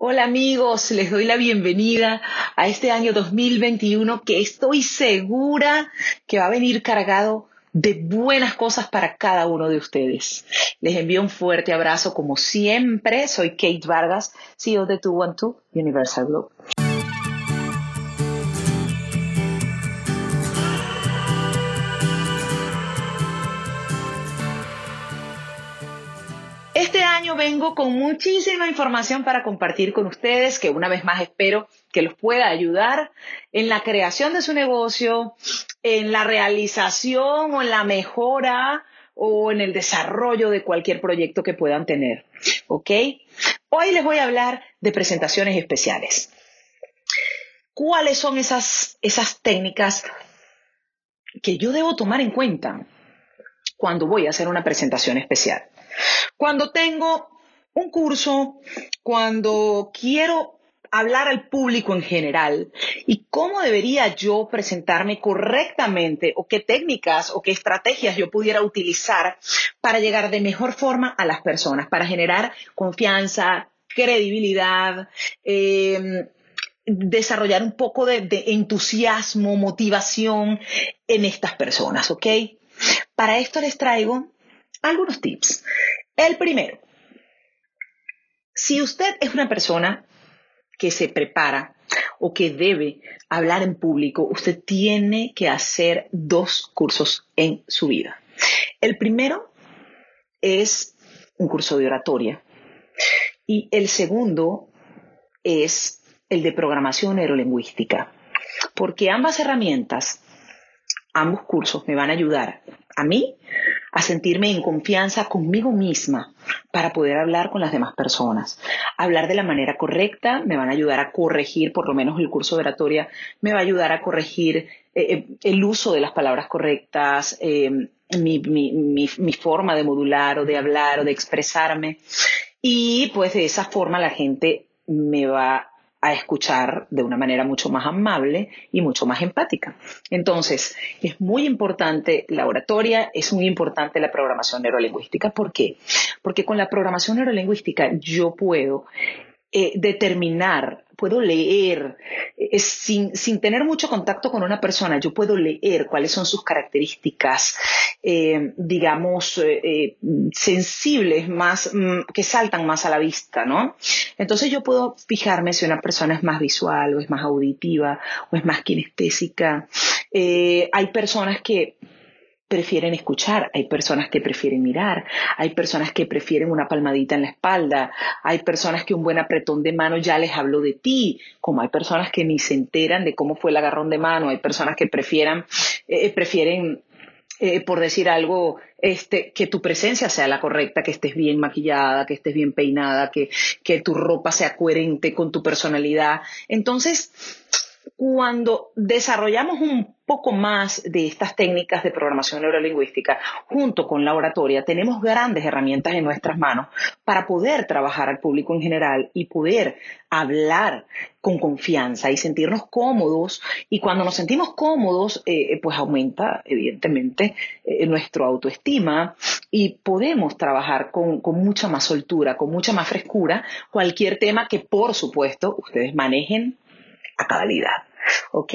Hola amigos, les doy la bienvenida a este año 2021 que estoy segura que va a venir cargado de buenas cosas para cada uno de ustedes. Les envío un fuerte abrazo como siempre. Soy Kate Vargas, CEO de 212 Universal Group. Año vengo con muchísima información para compartir con ustedes, que una vez más espero que los pueda ayudar en la creación de su negocio, en la realización o en la mejora o en el desarrollo de cualquier proyecto que puedan tener. ¿Ok? Hoy les voy a hablar de presentaciones especiales. ¿Cuáles son esas, esas técnicas que yo debo tomar en cuenta cuando voy a hacer una presentación especial? Cuando tengo un curso, cuando quiero hablar al público en general y cómo debería yo presentarme correctamente o qué técnicas o qué estrategias yo pudiera utilizar para llegar de mejor forma a las personas, para generar confianza, credibilidad, em, desarrollar un poco de, de entusiasmo, motivación en estas personas, ¿ok? Para esto les traigo algunos tips. El primero, si usted es una persona que se prepara o que debe hablar en público, usted tiene que hacer dos cursos en su vida. El primero es un curso de oratoria y el segundo es el de programación neurolingüística, porque ambas herramientas, ambos cursos me van a ayudar a mí a sentirme en confianza conmigo misma para poder hablar con las demás personas. Hablar de la manera correcta me van a ayudar a corregir, por lo menos el curso de oratoria me va a ayudar a corregir eh, eh, el uso de las palabras correctas, eh, mi, mi forma de modular o de hablar o de expresarme. Y pues de esa forma la gente me va a escuchar de una manera mucho más amable y mucho más empática. Entonces, es muy importante la oratoria, es muy importante la programación neurolingüística. ¿Por qué? Porque con la programación neurolingüística yo puedo eh, determinar, puedo leer, sin, sin, tener mucho contacto con una persona, yo puedo leer cuáles son sus características, eh, digamos, sensibles, más, mm, que saltan más a la vista, ¿no? Entonces yo puedo fijarme si una persona es más visual o es más auditiva o es más kinestésica. hay personas que prefieren escuchar, hay personas que prefieren mirar, hay personas que prefieren una palmadita en la espalda, hay personas que un buen apretón de mano ya les habló de ti, como hay personas que ni se enteran de cómo fue el agarrón de mano, hay personas que prefieran, eh, prefieren eh, por decir algo, este, que tu presencia sea la correcta, que estés bien maquillada, que estés bien peinada, que, que tu ropa sea coherente con tu personalidad. Entonces, cuando desarrollamos un poco más de estas técnicas de programación neurolingüística junto con la oratoria, tenemos grandes herramientas en nuestras manos para poder trabajar al público en general y poder hablar con confianza y sentirnos cómodos. Y cuando nos sentimos cómodos, eh, pues aumenta evidentemente eh, nuestra autoestima y podemos trabajar con, con mucha más soltura, con mucha más frescura, cualquier tema que por supuesto ustedes manejen a cabalidad. ¿Ok?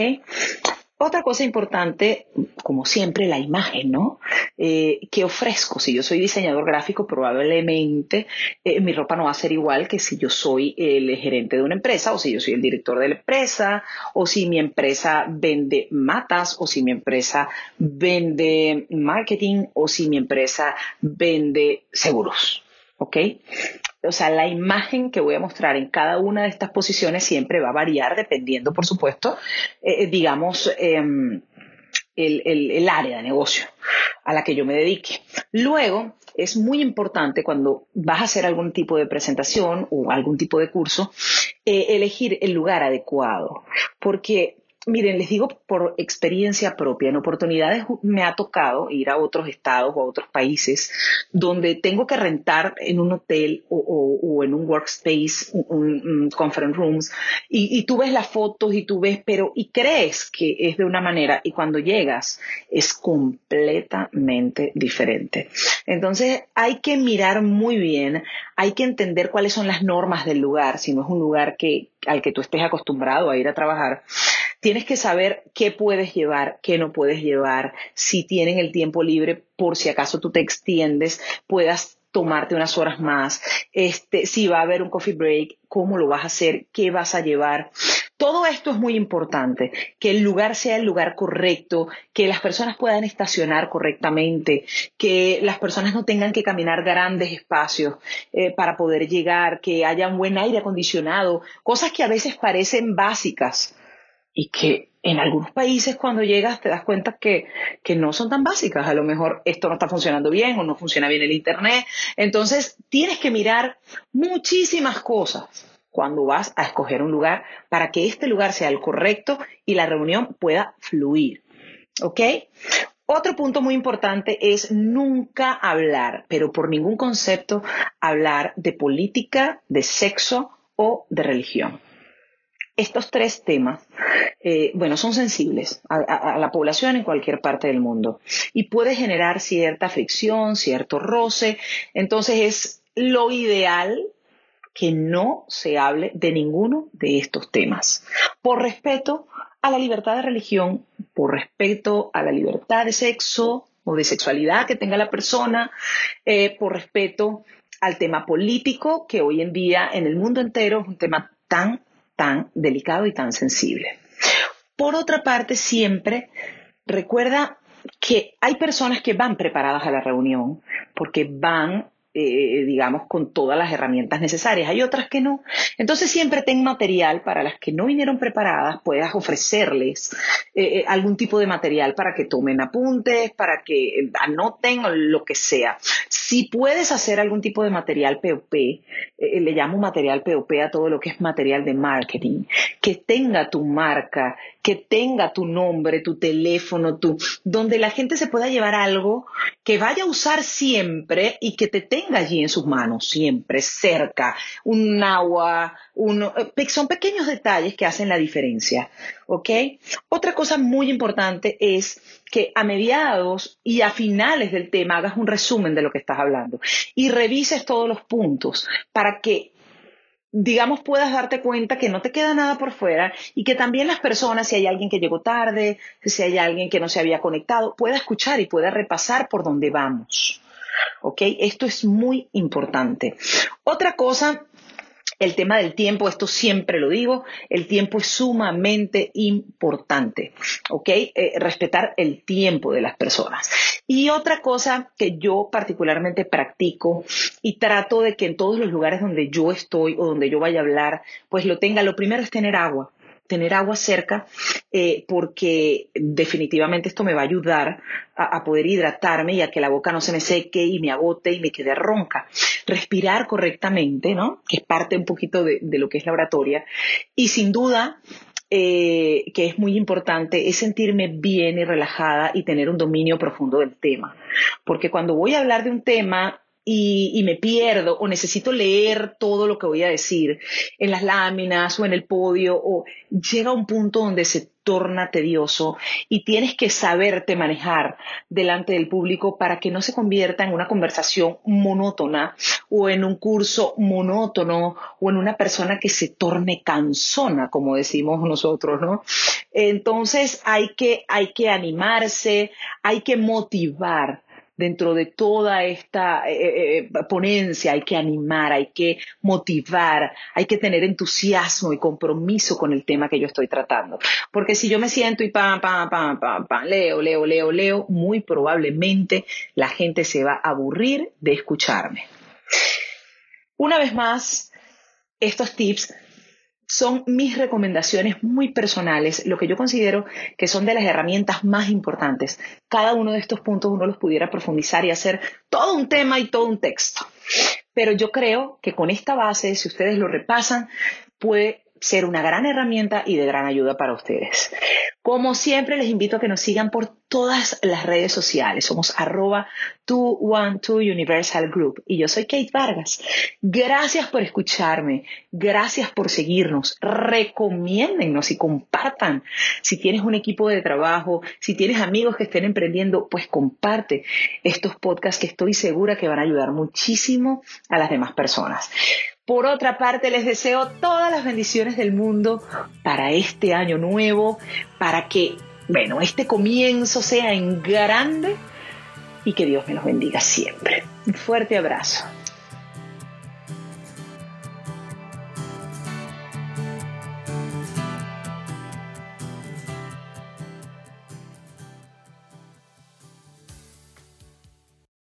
Otra cosa importante, como siempre, la imagen, ¿no? Eh, ¿Qué ofrezco? Si yo soy diseñador gráfico, probablemente eh, mi ropa no va a ser igual que si yo soy el gerente de una empresa, o si yo soy el director de la empresa, o si mi empresa vende matas, o si mi empresa vende marketing, o si mi empresa vende seguros. ¿Ok? O sea, la imagen que voy a mostrar en cada una de estas posiciones siempre va a variar dependiendo, por supuesto, eh, eh, digamos, em, el, área de negocio a la que yo me dedique. Luego, es muy importante cuando vas a hacer algún tipo de presentación o algún tipo de curso, eh, elegir el lugar adecuado, porque miren, les digo por experiencia propia, en oportunidades me ha tocado ir a otros estados o a otros países donde tengo que rentar en un hotel o, en un workspace, un, conference rooms, y, y, tú ves las fotos y tú ves, pero, y crees que es de una manera, y cuando llegas es completamente diferente. Entonces hay que mirar muy bien, hay que entender cuáles son las normas del lugar, si no es un lugar que, al que tú estés acostumbrado a ir a trabajar tienes que saber qué puedes llevar, qué no puedes llevar, si tienen el tiempo libre, por si acaso tú te extiendes, puedas tomarte unas horas más, este, si va a haber un coffee break, cómo lo vas a hacer, qué vas a llevar. Todo esto es muy importante, que el lugar sea el lugar correcto, que las personas puedan estacionar correctamente, que las personas no tengan que caminar grandes espacios eh, para poder llegar, que haya un buen aire acondicionado, cosas que a veces parecen básicas, y que en algunos países cuando llegas te das cuenta que, que, no son tan básicas. A lo mejor esto no está funcionando bien o no funciona bien el Internet. Entonces tienes que mirar muchísimas cosas cuando vas a escoger un lugar para que este lugar sea el correcto y la reunión pueda fluir. ¿Ok? Otro punto muy importante es nunca hablar, pero por ningún concepto hablar de política, de sexo o de religión. Estos tres temas, eh, bueno, son sensibles a, la población en cualquier parte del mundo y puede generar cierta fricción, cierto roce. Entonces es lo ideal que no se hable de ninguno de estos temas, por respeto a la libertad de religión, por respeto a la libertad de sexo o de sexualidad que tenga la persona, eh, por respeto al tema político, que hoy en día en el mundo entero es un tema tan tan delicado y tan sensible. Por otra parte, siempre recuerda que hay personas que van preparadas a la reunión porque van eh, digamos, con todas las herramientas necesarias. Hay otras que no. Entonces siempre ten material para las que no vinieron preparadas, puedas ofrecerles eh, eh, algún tipo de material para que tomen apuntes, para que anoten lo que sea. Si puedes hacer algún tipo de material POP, le llamo material POP a todo lo que es material de marketing, que tenga tu marca, que tenga tu nombre, tu teléfono, tu, donde la gente se pueda llevar algo que vaya a usar siempre y que te tenga allí en sus manos, siempre cerca, un agua, eh, son pequeños detalles que hacen la diferencia, ¿ok? Otra cosa muy importante es que a mediados y a finales del tema hagas un resumen de lo que estás hablando y revises todos los puntos para que digamos, puedas darte cuenta que no te queda nada por fuera y que también las personas, si hay alguien que llegó tarde, si hay alguien que no se había conectado, pueda escuchar y pueda repasar por dónde vamos. ¿Ok? Esto es muy importante. Otra cosa el tema del tiempo, esto siempre lo digo, el tiempo es sumamente importante, ¿ok? Eh, respetar el tiempo de las personas. Y otra cosa que yo particularmente practico y trato de que en todos los lugares donde yo estoy o donde yo vaya a hablar, pues lo tenga, lo primero es tener agua tener agua cerca eh, porque definitivamente esto me va a ayudar a, poder hidratarme y a que la boca no se me seque y me agote y me quede ronca. Respirar correctamente, ¿no? Que es parte un poquito de, lo que es la oratoria. Y sin duda, eh, que es muy importante, es sentirme bien y relajada y tener un dominio profundo del tema. Porque cuando voy a hablar de un tema, y, me pierdo o necesito leer todo lo que voy a decir en las láminas o en el podio o llega un punto donde se torna tedioso y tienes que saberte manejar delante del público para que no se convierta en una conversación monótona o en un curso monótono o en una persona que se torne cansona, como decimos nosotros, ¿no? Entonces hay que, hay que animarse, hay que motivar dentro de toda esta eh, eh, eh, ponencia hay que animar, hay que motivar, hay que tener entusiasmo y compromiso con el tema que yo estoy tratando. Porque si yo me siento y pam, pam, pam, pam, pam, leo, leo, leo, leo, muy probablemente la gente se va a aburrir de escucharme. Una vez más, estos tips son mis recomendaciones muy personales, lo que yo considero que son de las herramientas más importantes. Cada uno de estos puntos uno los pudiera profundizar y hacer todo un tema y todo un texto. Pero yo creo que con esta base, si ustedes lo repasan, puede ser una gran herramienta y de gran ayuda para ustedes. Como siempre, les invito a que nos sigan por todas las redes sociales. Somos arroba 212 Universal Group y yo soy Kate Vargas. Gracias por escucharme, gracias por seguirnos. Recomiéndennos y compartan. Si tienes un equipo de trabajo, si tienes amigos que estén emprendiendo, pues comparte estos podcasts que estoy segura que van a ayudar muchísimo a las demás personas. Por otra parte, les deseo todas las bendiciones del mundo para este año nuevo, para que, bueno, este comienzo sea en grande y que Dios me los bendiga siempre. Un fuerte abrazo.